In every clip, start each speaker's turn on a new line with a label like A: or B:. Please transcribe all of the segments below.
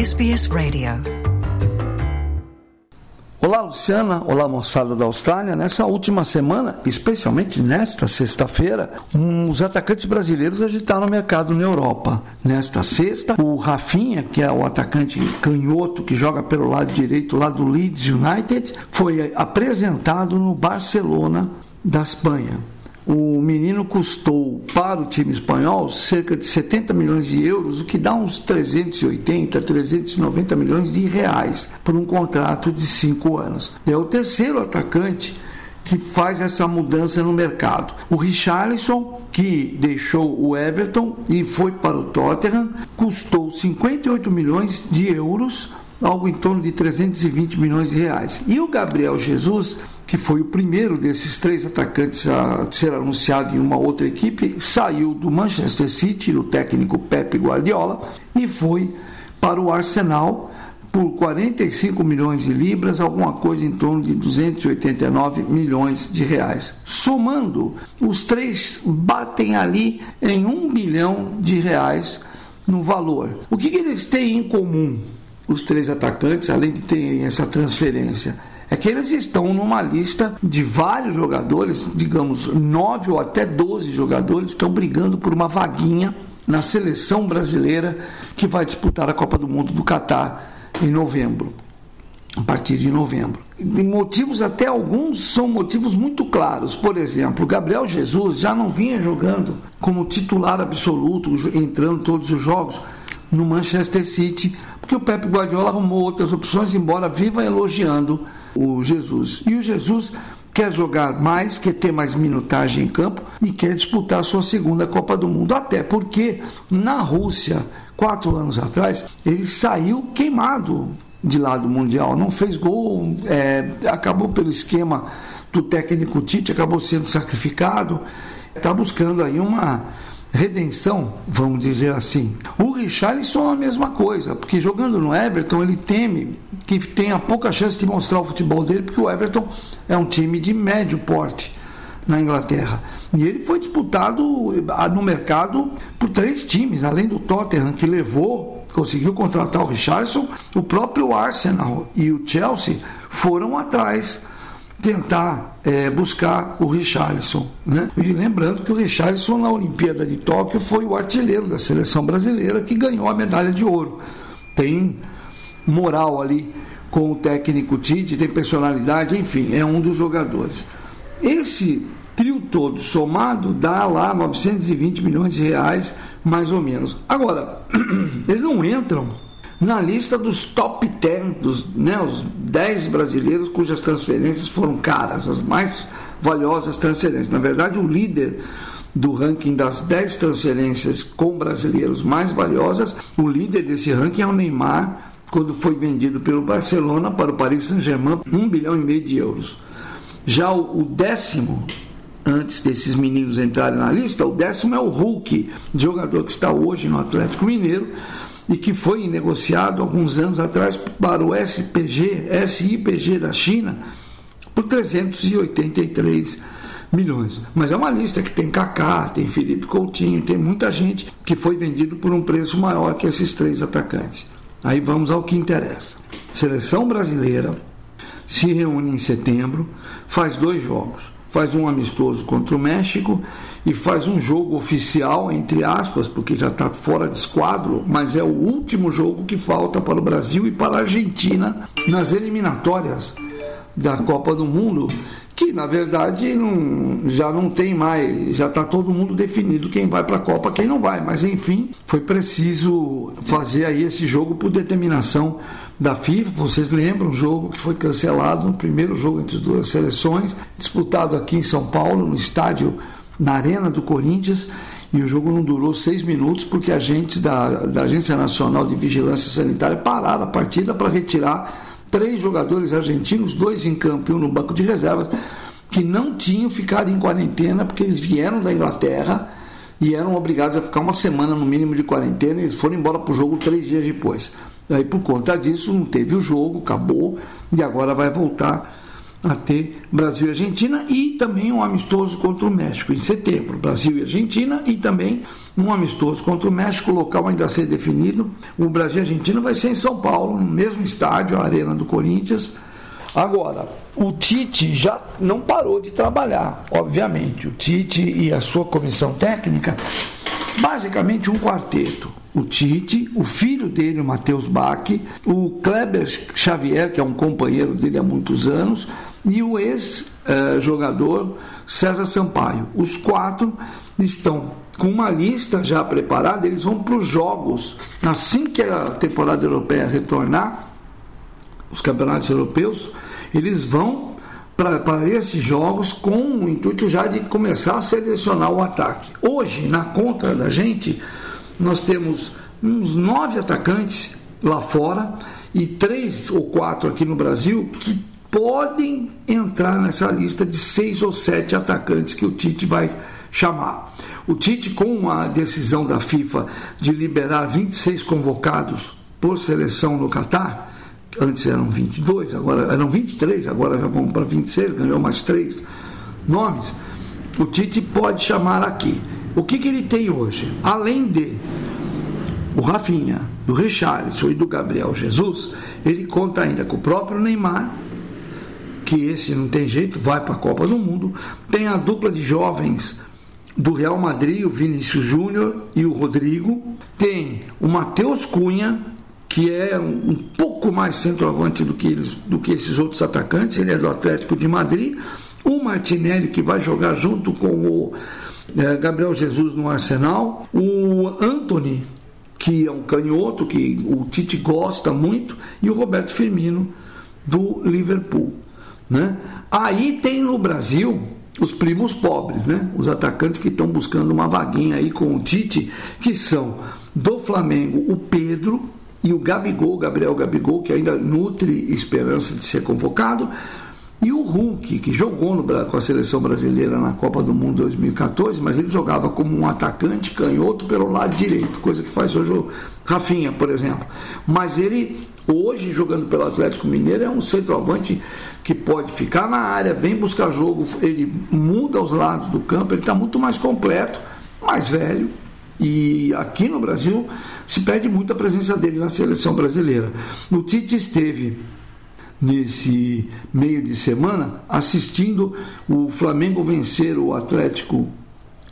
A: SBS Radio.
B: Olá, Luciana. Olá, moçada da Austrália. Nessa última semana, especialmente nesta sexta-feira, os atacantes brasileiros agitaram o mercado na Europa. Nesta sexta, o Rafinha, que é o atacante canhoto que joga pelo lado direito lá do Leeds United, foi apresentado no Barcelona da Espanha o menino custou para o time espanhol cerca de 70 milhões de euros, o que dá uns 380, 390 milhões de reais por um contrato de cinco anos. É o terceiro atacante que faz essa mudança no mercado. O Richarlison, que deixou o Everton e foi para o Tottenham, custou 58 milhões de euros, algo em torno de 320 milhões de reais. E o Gabriel Jesus que foi o primeiro desses três atacantes a ser anunciado em uma outra equipe, saiu do Manchester City, do técnico Pep Guardiola, e foi para o Arsenal por 45 milhões de libras, alguma coisa em torno de 289 milhões de reais. Somando, os três batem ali em um bilhão de reais no valor. O que, que eles têm em comum? Os três atacantes, além de terem essa transferência, é que eles estão numa lista de vários jogadores, digamos, nove ou até doze jogadores, estão brigando por uma vaguinha na seleção brasileira que vai disputar a Copa do Mundo do Catar em novembro. A partir de novembro. Motivos, até alguns, são motivos muito claros. Por exemplo, Gabriel Jesus já não vinha jogando como titular absoluto, entrando todos os jogos no Manchester City, porque o Pep Guardiola arrumou outras opções, embora viva elogiando o Jesus. E o Jesus quer jogar mais, quer ter mais minutagem em campo e quer disputar sua segunda Copa do Mundo. Até porque na Rússia, quatro anos atrás, ele saiu queimado de lado mundial, não fez gol, é, acabou pelo esquema do técnico Tite, acabou sendo sacrificado. Está buscando aí uma redenção, vamos dizer assim. O Richarlison é a mesma coisa, porque jogando no Everton ele teme que tenha pouca chance de mostrar o futebol dele, porque o Everton é um time de médio porte na Inglaterra. E ele foi disputado ah, no mercado por três times, além do Tottenham, que levou, conseguiu contratar o Richardson, o próprio Arsenal e o Chelsea foram atrás tentar é, buscar o Richarlison. Né? E lembrando que o Richarlison na Olimpíada de Tóquio foi o artilheiro da seleção brasileira que ganhou a medalha de ouro. Tem moral ali com o técnico Tite, tem personalidade, enfim, é um dos jogadores. Esse trio todo somado dá lá 920 milhões de reais, mais ou menos. Agora, eles não entram na lista dos top 10, dos, né, os 10 brasileiros cujas transferências foram caras, as mais valiosas transferências. Na verdade, o líder do ranking das 10 transferências com brasileiros mais valiosas, o líder desse ranking é o Neymar, quando foi vendido pelo Barcelona para o Paris Saint-Germain, 1 bilhão e meio de euros. Já o, o décimo antes desses meninos entrarem na lista, o décimo é o Hulk, jogador que está hoje no Atlético Mineiro, e que foi negociado alguns anos atrás para o SPG, SIPG da China por 383 milhões. Mas é uma lista que tem Kaká, tem Felipe Coutinho, tem muita gente que foi vendido por um preço maior que esses três atacantes. Aí vamos ao que interessa. Seleção brasileira se reúne em setembro, faz dois jogos. Faz um amistoso contra o México e faz um jogo oficial, entre aspas, porque já está fora de esquadro, mas é o último jogo que falta para o Brasil e para a Argentina nas eliminatórias da Copa do Mundo, que na verdade não, já não tem mais, já está todo mundo definido quem vai para a Copa, quem não vai, mas enfim, foi preciso fazer aí esse jogo por determinação da FIFA. Vocês lembram o jogo que foi cancelado no primeiro jogo entre as duas seleções, disputado aqui em São Paulo, no estádio na Arena do Corinthians e o jogo não durou seis minutos porque agentes da, da Agência Nacional de Vigilância Sanitária pararam a partida para retirar três jogadores argentinos, dois em campo e um no banco de reservas, que não tinham ficado em quarentena porque eles vieram da Inglaterra e eram obrigados a ficar uma semana no mínimo de quarentena e eles foram embora para o jogo três dias depois. Aí por conta disso não teve o jogo, acabou e agora vai voltar a ter Brasil e Argentina e também um amistoso contra o México em setembro. Brasil e Argentina e também um amistoso contra o México, local ainda a ser definido. O Brasil e Argentina vai ser em São Paulo, no mesmo estádio, a Arena do Corinthians. Agora, o Tite já não parou de trabalhar, obviamente. O Tite e a sua comissão técnica, basicamente um quarteto. O Tite, o filho dele, o Matheus Bach, o Kleber Xavier, que é um companheiro dele há muitos anos, e o ex-jogador César Sampaio. Os quatro estão com uma lista já preparada, eles vão para os jogos. Assim que a temporada europeia retornar, os campeonatos europeus, eles vão para esses jogos com o intuito já de começar a selecionar o ataque. Hoje, na conta da gente, nós temos uns nove atacantes lá fora e três ou quatro aqui no Brasil que podem entrar nessa lista de seis ou sete atacantes que o Tite vai chamar. O Tite, com a decisão da FIFA de liberar 26 convocados por seleção no Catar, antes eram 22, agora eram 23, agora já vão para 26, ganhou mais três nomes. O Tite pode chamar aqui. O que, que ele tem hoje? Além de o Rafinha, do Richarlison e do Gabriel Jesus, ele conta ainda com o próprio Neymar, que esse não tem jeito, vai para a Copa do Mundo. Tem a dupla de jovens do Real Madrid, o Vinícius Júnior e o Rodrigo. Tem o Matheus Cunha, que é um, pouco mais centroavante do que, eles, do que esses outros atacantes, ele é do Atlético de Madrid. O Martinelli, que vai jogar junto com o é, Gabriel Jesus no Arsenal. O Anthony, que é um canhoto, que o Tite gosta muito. E o Roberto Firmino, do Liverpool. Né? Aí tem no Brasil os primos pobres, né? os atacantes que estão buscando uma vaguinha aí com o Tite, que são do Flamengo o Pedro e o Gabigol, Gabriel Gabigol, que ainda nutre esperança de ser convocado, e o Hulk, que jogou no, com a seleção brasileira na Copa do Mundo 2014, mas ele jogava como um atacante canhoto pelo lado direito, coisa que faz hoje o Rafinha, por exemplo. Mas ele, hoje, jogando pelo Atlético Mineiro, é um centroavante que pode ficar na área, vem buscar jogo, ele muda os lados do campo, ele está muito mais completo, mais velho. E aqui no Brasil se perde muito a presença dele na seleção brasileira. O Tite esteve nesse meio de semana assistindo o Flamengo vencer o Atlético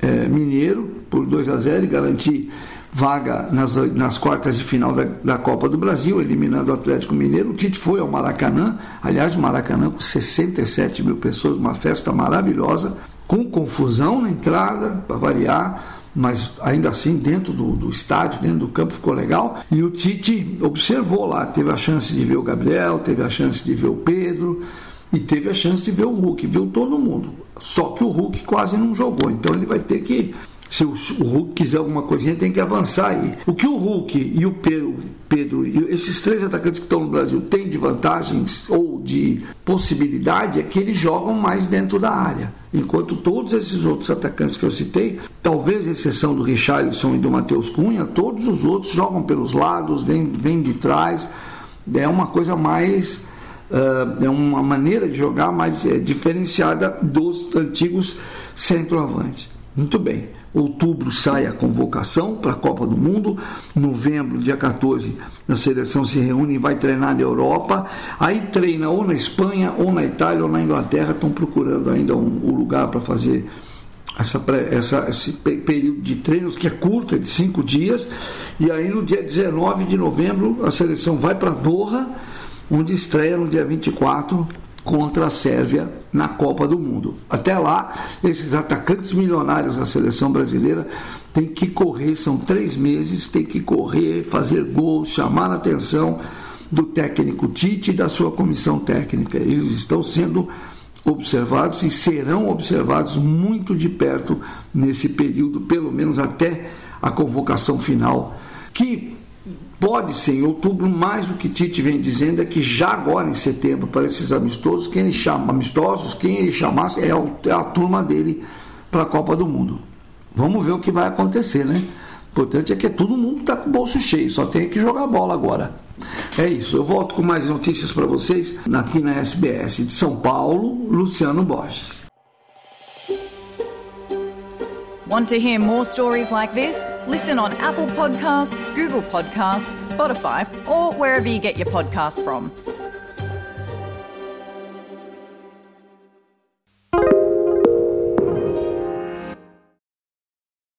B: é, Mineiro por 2 a 0 e garantir vaga nas, nas quartas de final da, da, Copa do Brasil, eliminando o Atlético Mineiro. O Tite foi ao Maracanã, aliás, o Maracanã com 67 mil pessoas, uma festa maravilhosa, com confusão na entrada, para variar mas ainda assim dentro do, do, estádio, dentro do campo ficou legal. E o Tite observou lá, teve a chance de ver o Gabriel, teve a chance de ver o Pedro e teve a chance de ver o Hulk, viu todo mundo. Só que o Hulk quase não jogou, então ele vai ter que se o, Hulk quiser alguma coisinha, tem que avançar aí. O que o Hulk e o Pedro, Pedro e esses três atacantes que estão no Brasil têm de vantagens ou de possibilidade é que eles jogam mais dentro da área. Enquanto todos esses outros atacantes que eu citei, talvez exceção do Richarlison e do Matheus Cunha, todos os outros jogam pelos lados, vêm, vêm de trás. É uma coisa mais. Uh, é uma maneira de jogar mais é, diferenciada dos antigos centroavantes. Muito bem. Outubro sai a convocação para a Copa do Mundo. Novembro, dia 14, a seleção se reúne e vai treinar na Europa. Aí treina ou na Espanha, ou na Itália, ou na Inglaterra. Estão procurando ainda um, um lugar para fazer essa, essa, esse período de treinos, que é curto, é de cinco dias. E aí no dia 19 de novembro, a seleção vai para Doha, onde estreia no dia 24 contra a Sérvia na Copa do Mundo. Até lá, esses atacantes milionários da seleção brasileira têm que correr, são três meses, tem que correr, fazer gols, chamar a atenção do técnico Tite e da sua comissão técnica. Eles estão sendo observados e serão observados muito de perto nesse período, pelo menos até a convocação final, que Pode ser em outubro, mas o que Tite vem dizendo é que já agora em setembro, para esses amistosos, quem ele chama, amistosos, quem ele chamasse é, é a turma dele para a Copa do Mundo. Vamos ver o que vai acontecer, né? O importante é que todo mundo está com o bolso cheio, só tem que jogar bola agora. É isso. Eu volto com mais notícias para vocês aqui na SBS de São Paulo, Luciano Borges.
A: Want to hear more stories like this? Listen on Apple Podcasts, Google Podcasts, Spotify, or wherever you get your podcasts from.